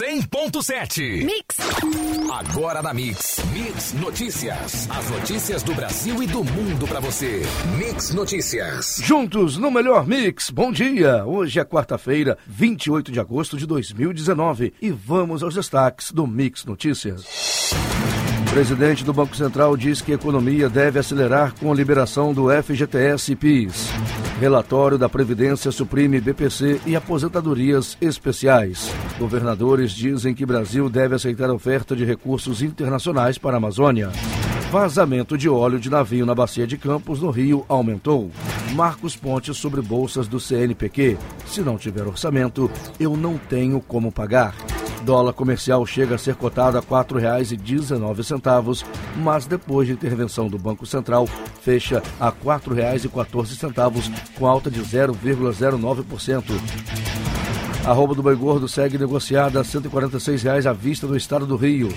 100.7. Mix. Agora na Mix. Mix Notícias. As notícias do Brasil e do mundo para você. Mix Notícias. Juntos no melhor Mix. Bom dia. Hoje é quarta-feira, 28 de agosto de 2019 e vamos aos destaques do Mix Notícias. O presidente do Banco Central diz que a economia deve acelerar com a liberação do FGTS e PIS. Relatório da Previdência suprime BPC e aposentadorias especiais. Governadores dizem que Brasil deve aceitar oferta de recursos internacionais para a Amazônia. Vazamento de óleo de navio na bacia de Campos, no Rio, aumentou. Marcos Pontes sobre bolsas do CNPq. Se não tiver orçamento, eu não tenho como pagar. Dólar comercial chega a ser cotado a R$ 4,19, mas depois de intervenção do Banco Central, fecha a R$ 4,14, com alta de 0,09%. A roupa do boi gordo segue negociada a R$ 146,00 à vista no estado do Rio.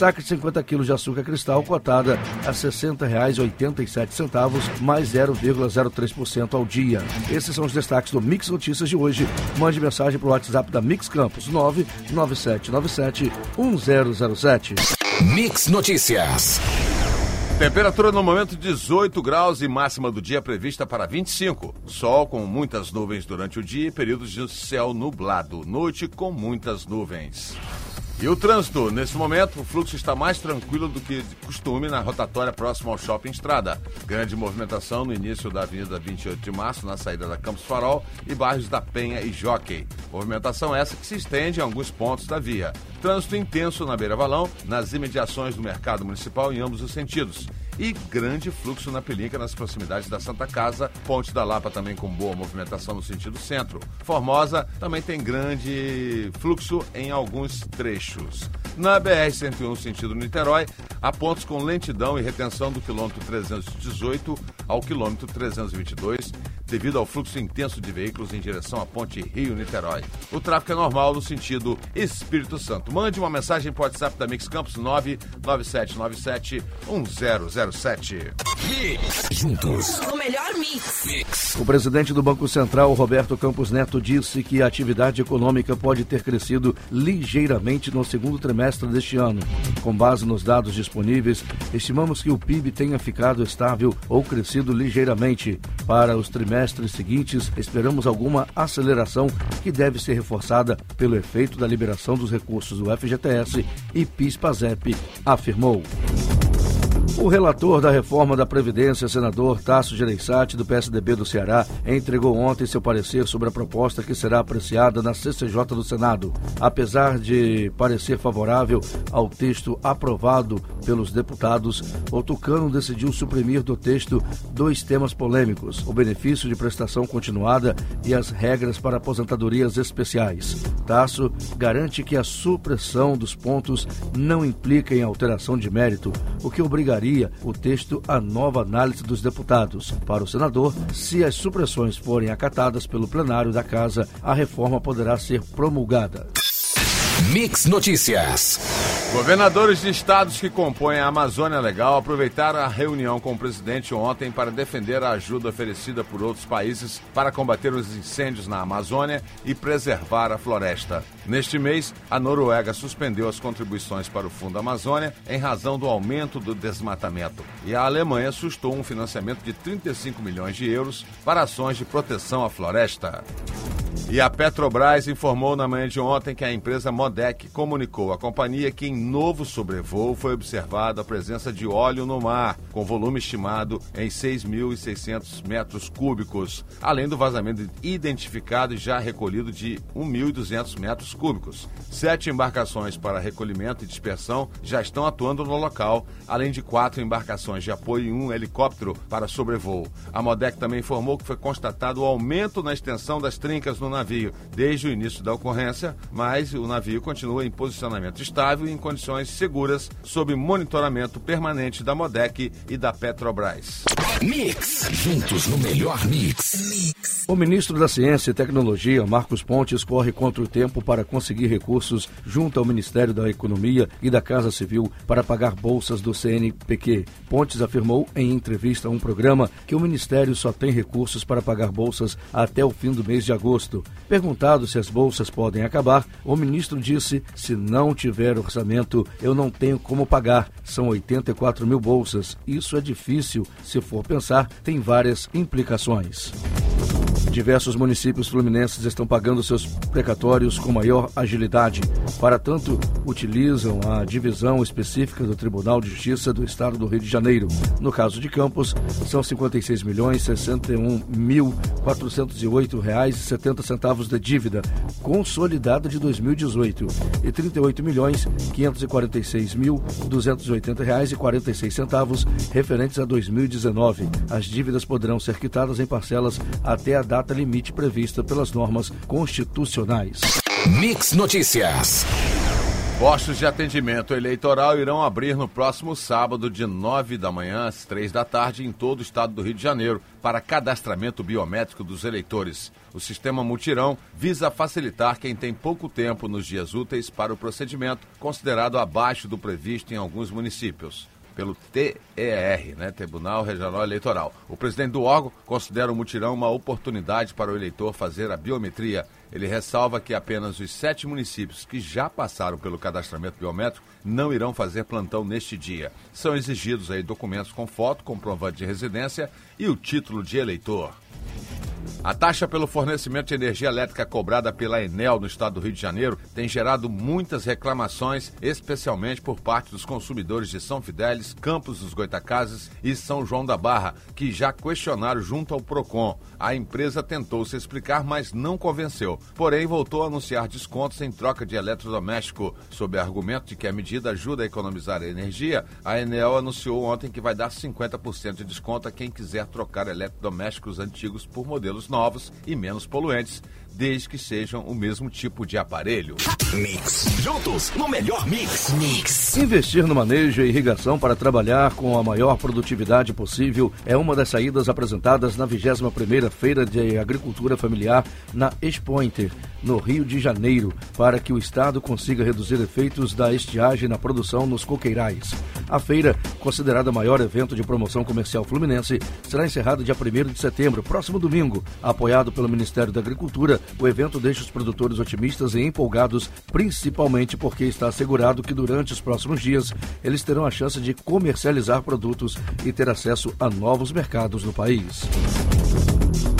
Saca de 50 quilos de açúcar cristal cotada a R$ 60,87, mais 0,03% ao dia. Esses são os destaques do Mix Notícias de hoje. Mande mensagem para o WhatsApp da Mix Campos 997971007. Mix Notícias. Temperatura no momento 18 graus e máxima do dia prevista para 25. Sol com muitas nuvens durante o dia e períodos de céu nublado. Noite com muitas nuvens. E o trânsito, nesse momento, o fluxo está mais tranquilo do que de costume na rotatória próxima ao Shopping Estrada. Grande movimentação no início da Avenida 28 de Março, na saída da Campos Farol e bairros da Penha e Jockey. Movimentação essa que se estende em alguns pontos da via. Trânsito intenso na Beira Valão, nas imediações do Mercado Municipal em ambos os sentidos e grande fluxo na Pelinca nas proximidades da Santa Casa. Ponte da Lapa também com boa movimentação no sentido centro. Formosa também tem grande fluxo em alguns trechos. Na BR-101 sentido Niterói, há pontos com lentidão e retenção do quilômetro 318 ao quilômetro 322 devido ao fluxo intenso de veículos em direção à ponte Rio-Niterói. O tráfego é normal no sentido Espírito Santo. Mande uma mensagem para o WhatsApp da Mix Campos 99797 1007. Juntos. O melhor mix. O presidente do Banco Central, Roberto Campos Neto, disse que a atividade econômica pode ter crescido ligeiramente no segundo trimestre deste ano. Com base nos dados disponíveis, estimamos que o PIB tenha ficado estável ou crescido ligeiramente. Para os trimestres seguintes, esperamos alguma aceleração que deve ser reforçada pelo efeito da liberação dos recursos do FGTS e PIS-PASEP, afirmou. O relator da reforma da Previdência, senador Tasso Gereissati, do PSDB do Ceará, entregou ontem seu parecer sobre a proposta que será apreciada na CCJ do Senado. Apesar de parecer favorável ao texto aprovado pelos deputados, o Tucano decidiu suprimir do texto dois temas polêmicos: o benefício de prestação continuada e as regras para aposentadorias especiais. Tasso garante que a supressão dos pontos não implica em alteração de mérito, o que obrigaria o texto à nova análise dos deputados. Para o senador, se as supressões forem acatadas pelo plenário da Casa, a reforma poderá ser promulgada. Mix Notícias. Governadores de estados que compõem a Amazônia Legal aproveitaram a reunião com o presidente ontem para defender a ajuda oferecida por outros países para combater os incêndios na Amazônia e preservar a floresta. Neste mês, a Noruega suspendeu as contribuições para o Fundo Amazônia em razão do aumento do desmatamento. E a Alemanha sustou um financiamento de 35 milhões de euros para ações de proteção à floresta. E a Petrobras informou na manhã de ontem que a empresa Modec comunicou à companhia que em novo sobrevoo foi observada a presença de óleo no mar, com volume estimado em 6.600 metros cúbicos, além do vazamento identificado e já recolhido de 1.200 metros cúbicos. Sete embarcações para recolhimento e dispersão já estão atuando no local, além de quatro embarcações de apoio e um helicóptero para sobrevoo. A Modec também informou que foi constatado o aumento na extensão das trincas no navio desde o início da ocorrência, mas o navio continua em posicionamento estável e em condições seguras sob monitoramento permanente da Modec e da Petrobras. Mix. Juntos no melhor mix. O ministro da Ciência e Tecnologia, Marcos Pontes, corre contra o tempo para conseguir recursos junto ao Ministério da Economia e da Casa Civil para pagar bolsas do CNPq. Pontes afirmou em entrevista a um programa que o ministério só tem recursos para pagar bolsas até o fim do mês de agosto. Perguntado se as bolsas podem acabar, o ministro disse: se não tiver orçamento, eu não tenho como pagar. São 84 mil bolsas. Isso é difícil. Se for pensar, tem várias implicações. Diversos municípios fluminenses estão pagando seus precatórios com maior agilidade. Para tanto, utilizam a divisão específica do Tribunal de Justiça do Estado do Rio de Janeiro. No caso de Campos, são 56 milhões 61 mil 408 reais e 70 centavos de dívida consolidada de 2018 e 38 milhões 546 mil 280 reais e 46 centavos referentes a 2019. As dívidas poderão ser quitadas em parcelas até a data limite prevista pelas normas constitucionais. Mix Notícias. Postos de atendimento eleitoral irão abrir no próximo sábado, de 9 da manhã às 3 da tarde, em todo o estado do Rio de Janeiro, para cadastramento biométrico dos eleitores. O sistema Mutirão visa facilitar quem tem pouco tempo nos dias úteis para o procedimento, considerado abaixo do previsto em alguns municípios pelo TER, né, Tribunal Regional Eleitoral. O presidente do órgão considera o mutirão uma oportunidade para o eleitor fazer a biometria. Ele ressalva que apenas os sete municípios que já passaram pelo cadastramento biométrico não irão fazer plantão neste dia. São exigidos aí documentos com foto, comprovante de residência e o título de eleitor. A taxa pelo fornecimento de energia elétrica cobrada pela Enel no estado do Rio de Janeiro tem gerado muitas reclamações, especialmente por parte dos consumidores de São Fidélis, Campos dos Goitacazes e São João da Barra, que já questionaram junto ao Procon. A empresa tentou se explicar, mas não convenceu. Porém, voltou a anunciar descontos em troca de eletrodoméstico. Sob argumento de que a medida ajuda a economizar energia, a Enel anunciou ontem que vai dar 50% de desconto a quem quiser trocar eletrodomésticos antigos por modelos novos e menos poluentes, desde que sejam o mesmo tipo de aparelho. Mix. Juntos no melhor mix. Mix. Investir no manejo e irrigação para trabalhar com a maior produtividade possível é uma das saídas apresentadas na 21ª Feira de Agricultura Familiar na Expointer, no Rio de Janeiro, para que o Estado consiga reduzir efeitos da estiagem na produção nos coqueirais. A feira, considerada o maior evento de promoção comercial fluminense, será encerrada dia 1 de setembro, próximo domingo. Apoiado pelo Ministério da Agricultura, o evento deixa os produtores otimistas e empolgados, principalmente porque está assegurado que durante os próximos dias eles terão a chance de comercializar produtos e ter acesso a novos mercados no país.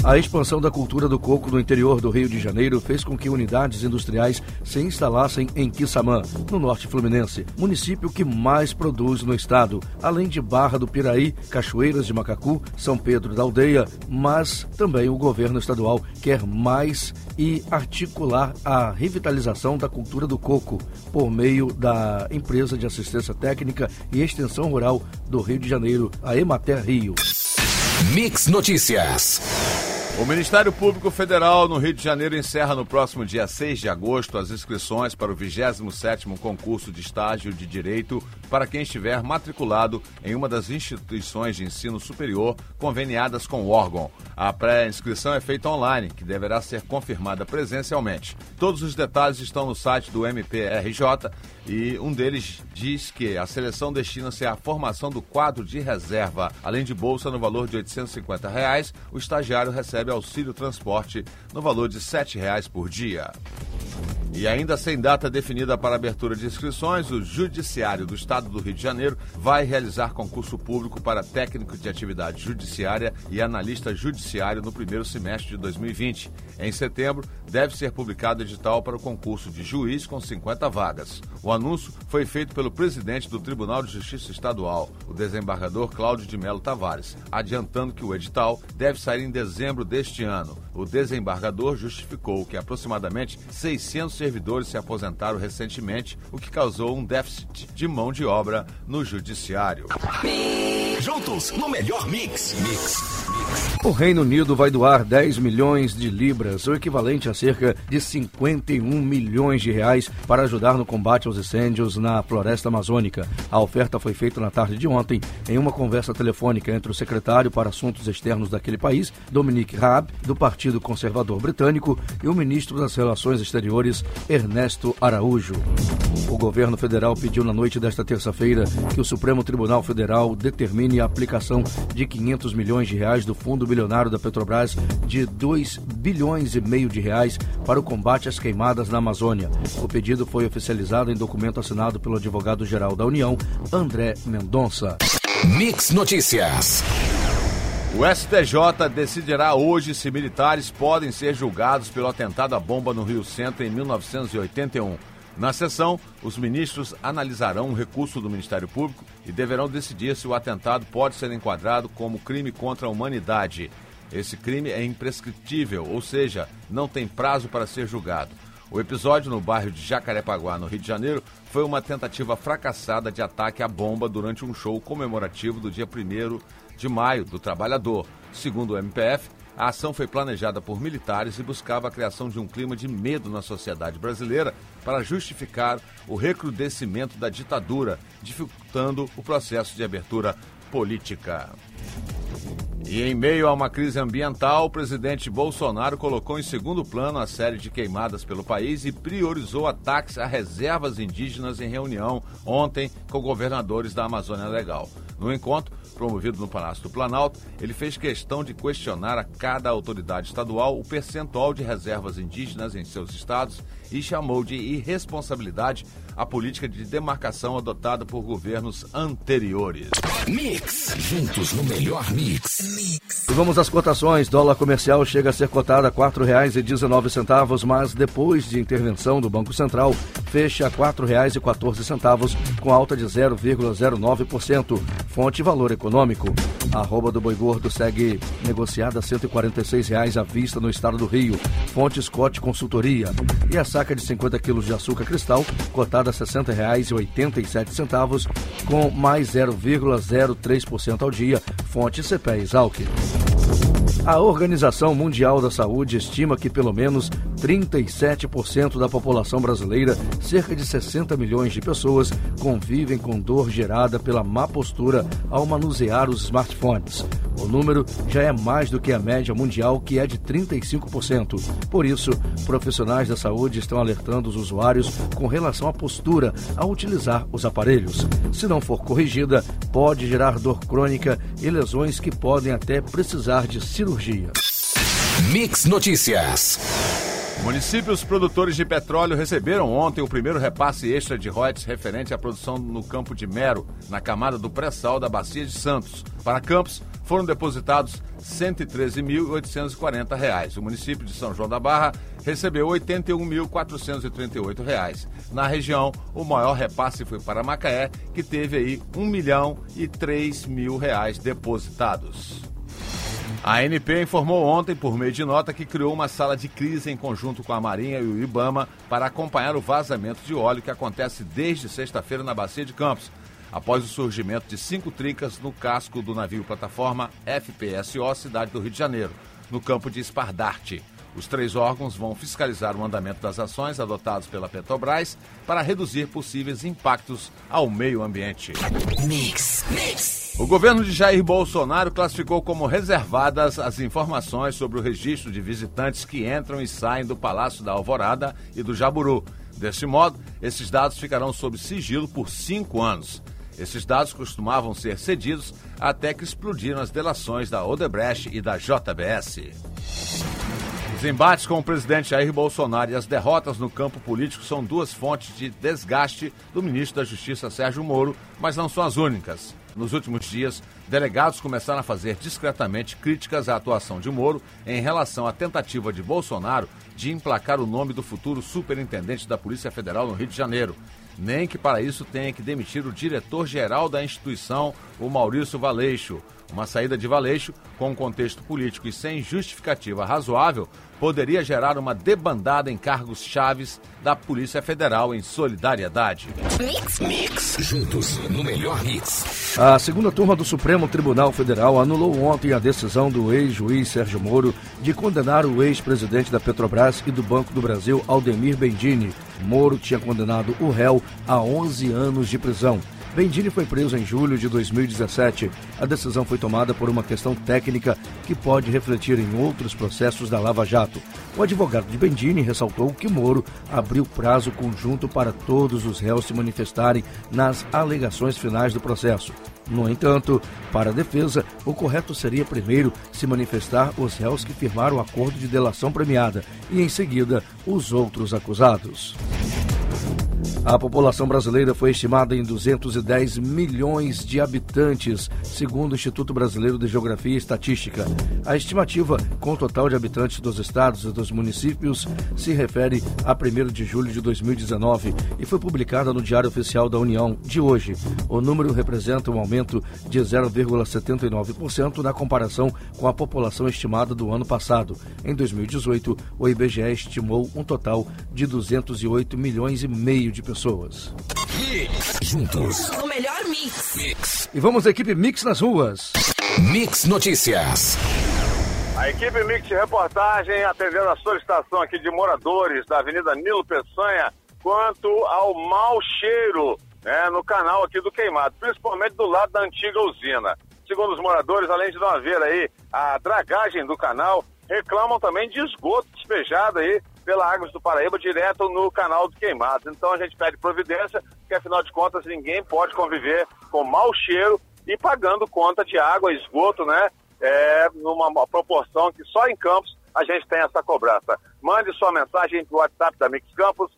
A expansão da cultura do coco no interior do Rio de Janeiro fez com que unidades industriais se instalassem em Quissamã, no norte fluminense, município que mais produz no estado, além de Barra do Piraí, Cachoeiras de Macacu, São Pedro da Aldeia, mas também o governo estadual quer mais e articular a revitalização da cultura do coco por meio da empresa de assistência técnica e extensão rural do Rio de Janeiro, a Emater Rio. Mix Notícias. O Ministério Público Federal no Rio de Janeiro encerra no próximo dia 6 de agosto as inscrições para o 27º concurso de estágio de direito para quem estiver matriculado em uma das instituições de ensino superior conveniadas com o órgão. A pré-inscrição é feita online, que deverá ser confirmada presencialmente. Todos os detalhes estão no site do MPRJ e um deles diz que a seleção destina-se à formação do quadro de reserva. Além de bolsa no valor de 850 reais, o estagiário recebe auxílio transporte no valor de 7 reais por dia. E ainda sem data definida para abertura de inscrições, o Judiciário do Estado do Rio de Janeiro vai realizar concurso público para técnico de atividade judiciária e analista judiciário no primeiro semestre de 2020. Em setembro, deve ser publicado edital para o concurso de juiz com 50 vagas. O anúncio foi feito pelo presidente do Tribunal de Justiça Estadual, o desembargador Cláudio de Melo Tavares, adiantando que o edital deve sair em dezembro deste ano. O desembargador justificou que aproximadamente 600 servidores se aposentaram recentemente, o que causou um déficit de mão de obra no judiciário. Juntos no melhor mix. Mix. O Reino Unido vai doar 10 milhões de libras, o equivalente a cerca de 51 milhões de reais, para ajudar no combate aos incêndios na floresta amazônica. A oferta foi feita na tarde de ontem em uma conversa telefônica entre o secretário para Assuntos Externos daquele país, Dominic Raab, do Partido Conservador Britânico, e o ministro das Relações Exteriores, Ernesto Araújo. O governo federal pediu na noite desta terça-feira que o Supremo Tribunal Federal determine a aplicação de 500 milhões de reais do fundo bilionário da Petrobras de 2 bilhões e meio de reais para o combate às queimadas na Amazônia. O pedido foi oficializado em documento assinado pelo advogado-geral da União, André Mendonça. Mix Notícias. O STJ decidirá hoje se militares podem ser julgados pelo atentado à bomba no Rio Centro em 1981. Na sessão, os ministros analisarão um recurso do Ministério Público e deverão decidir se o atentado pode ser enquadrado como crime contra a humanidade. Esse crime é imprescritível, ou seja, não tem prazo para ser julgado. O episódio no bairro de Jacarepaguá, no Rio de Janeiro, foi uma tentativa fracassada de ataque à bomba durante um show comemorativo do dia 1 de maio do Trabalhador. Segundo o MPF, a ação foi planejada por militares e buscava a criação de um clima de medo na sociedade brasileira para justificar o recrudescimento da ditadura, dificultando o processo de abertura política. E em meio a uma crise ambiental, o presidente Bolsonaro colocou em segundo plano a série de queimadas pelo país e priorizou ataques a reservas indígenas em reunião ontem com governadores da Amazônia Legal. No encontro, promovido no Palácio do Planalto, ele fez questão de questionar a cada autoridade estadual o percentual de reservas indígenas em seus estados e chamou de irresponsabilidade a política de demarcação adotada por governos anteriores. Mix. Juntos no melhor mix. mix. E vamos às cotações. Dólar comercial chega a ser cotado a R$ 4,19, mas depois de intervenção do Banco Central, fecha a R$ 4,14, com alta de 0,09%. Fonte Valor Econômico. A arroba do boi gordo segue negociada a 146 reais à vista no estado do Rio. Fonte Scott Consultoria. E a saca de 50 quilos de açúcar cristal, cotada a R$ 60,87, com mais 0,03% ao dia. Fonte CPE Exalc. A Organização Mundial da Saúde estima que pelo menos 37% da população brasileira, cerca de 60 milhões de pessoas, convivem com dor gerada pela má postura ao manusear os smartphones. O número já é mais do que a média mundial, que é de 35%. Por isso, profissionais da saúde estão alertando os usuários com relação à postura ao utilizar os aparelhos. Se não for corrigida, pode gerar dor crônica e lesões que podem até precisar de cirurgia. Mix Notícias. Municípios produtores de petróleo receberam ontem o primeiro repasse extra de royalties referente à produção no campo de Mero, na camada do pré-sal da Bacia de Santos. Para Campos, foram depositados R$ 113.840. O município de São João da Barra recebeu R$ 81.438. Na região, o maior repasse foi para Macaé, que teve aí R$ 1 milhão e 3 mil reais depositados. A ANP informou ontem, por meio de nota, que criou uma sala de crise em conjunto com a Marinha e o IBAMA para acompanhar o vazamento de óleo que acontece desde sexta-feira na Bacia de Campos, após o surgimento de cinco trincas no casco do navio plataforma FPSO Cidade do Rio de Janeiro, no campo de Espardarte. Os três órgãos vão fiscalizar o andamento das ações adotadas pela Petrobras para reduzir possíveis impactos ao meio ambiente. Mix, mix. O governo de Jair Bolsonaro classificou como reservadas as informações sobre o registro de visitantes que entram e saem do Palácio da Alvorada e do Jaburu. Deste modo, esses dados ficarão sob sigilo por cinco anos. Esses dados costumavam ser cedidos até que explodiram as delações da Odebrecht e da JBS. Os embates com o presidente Jair Bolsonaro e as derrotas no campo político são duas fontes de desgaste do ministro da Justiça Sérgio Moro, mas não são as únicas. Nos últimos dias, delegados começaram a fazer discretamente críticas à atuação de Moro em relação à tentativa de Bolsonaro de emplacar o nome do futuro superintendente da Polícia Federal no Rio de Janeiro. Nem que para isso tenha que demitir o diretor-geral da instituição, o Maurício Valeixo. Uma saída de Valeixo, com um contexto político e sem justificativa razoável, poderia gerar uma debandada em cargos chaves da Polícia Federal em solidariedade. Mix, mix, juntos no melhor mix. A segunda turma do Supremo Tribunal Federal anulou ontem a decisão do ex-juiz Sérgio Moro de condenar o ex-presidente da Petrobras e do Banco do Brasil, Aldemir Bendini. Moro tinha condenado o réu a 11 anos de prisão. Bendini foi preso em julho de 2017. A decisão foi tomada por uma questão técnica que pode refletir em outros processos da Lava Jato. O advogado de Bendini ressaltou que Moro abriu prazo conjunto para todos os réus se manifestarem nas alegações finais do processo. No entanto, para a defesa, o correto seria primeiro se manifestar os réus que firmaram o acordo de delação premiada e, em seguida, os outros acusados. A população brasileira foi estimada em 210 milhões de habitantes, segundo o Instituto Brasileiro de Geografia e Estatística. A estimativa, com o total de habitantes dos estados e dos municípios, se refere a 1 de julho de 2019 e foi publicada no Diário Oficial da União de hoje. O número representa um aumento de 0,79% na comparação com a população estimada do ano passado. Em 2018, o IBGE estimou um total de 208 milhões e meio de pessoas. Juntos. O melhor mix. Mix. E vamos à equipe Mix nas ruas. Mix Notícias. A equipe Mix de Reportagem atendendo a solicitação aqui de moradores da Avenida Nilo Peçanha quanto ao mau cheiro né, no canal aqui do Queimado, principalmente do lado da antiga usina. Segundo os moradores, além de não haver aí a dragagem do canal, reclamam também de esgoto despejado aí pela Águas do Paraíba direto no canal do Queimado. Então a gente pede providência, porque afinal de contas ninguém pode conviver com mau cheiro e pagando conta de água esgoto, né? É, numa proporção que só em Campos a gente tem essa cobrança. Mande sua mensagem para o WhatsApp da Mix Campos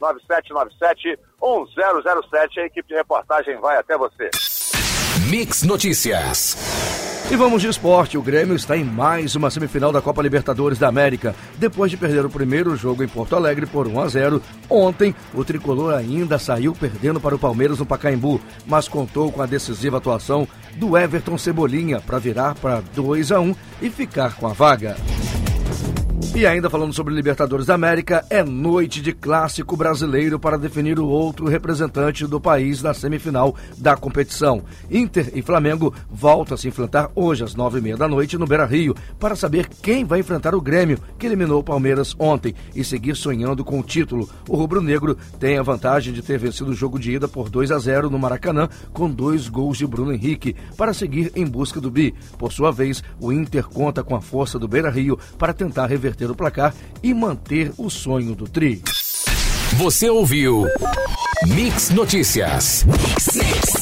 99797-1007. A equipe de reportagem vai até você. Mix Notícias. E vamos de esporte. O Grêmio está em mais uma semifinal da Copa Libertadores da América. Depois de perder o primeiro jogo em Porto Alegre por 1 a 0, ontem o tricolor ainda saiu perdendo para o Palmeiras no Pacaembu, mas contou com a decisiva atuação do Everton Cebolinha para virar para 2 a 1 e ficar com a vaga. E ainda falando sobre Libertadores da América, é noite de clássico brasileiro para definir o outro representante do país na semifinal da competição. Inter e Flamengo voltam a se enfrentar hoje às nove e meia da noite no Beira Rio para saber quem vai enfrentar o Grêmio, que eliminou o Palmeiras ontem, e seguir sonhando com o título. O rubro-negro tem a vantagem de ter vencido o jogo de ida por 2 a 0 no Maracanã, com dois gols de Bruno Henrique, para seguir em busca do bi. Por sua vez, o Inter conta com a força do Beira Rio para tentar reverter o placar e manter o sonho do Tri. Você ouviu Mix Notícias. Mix, mix.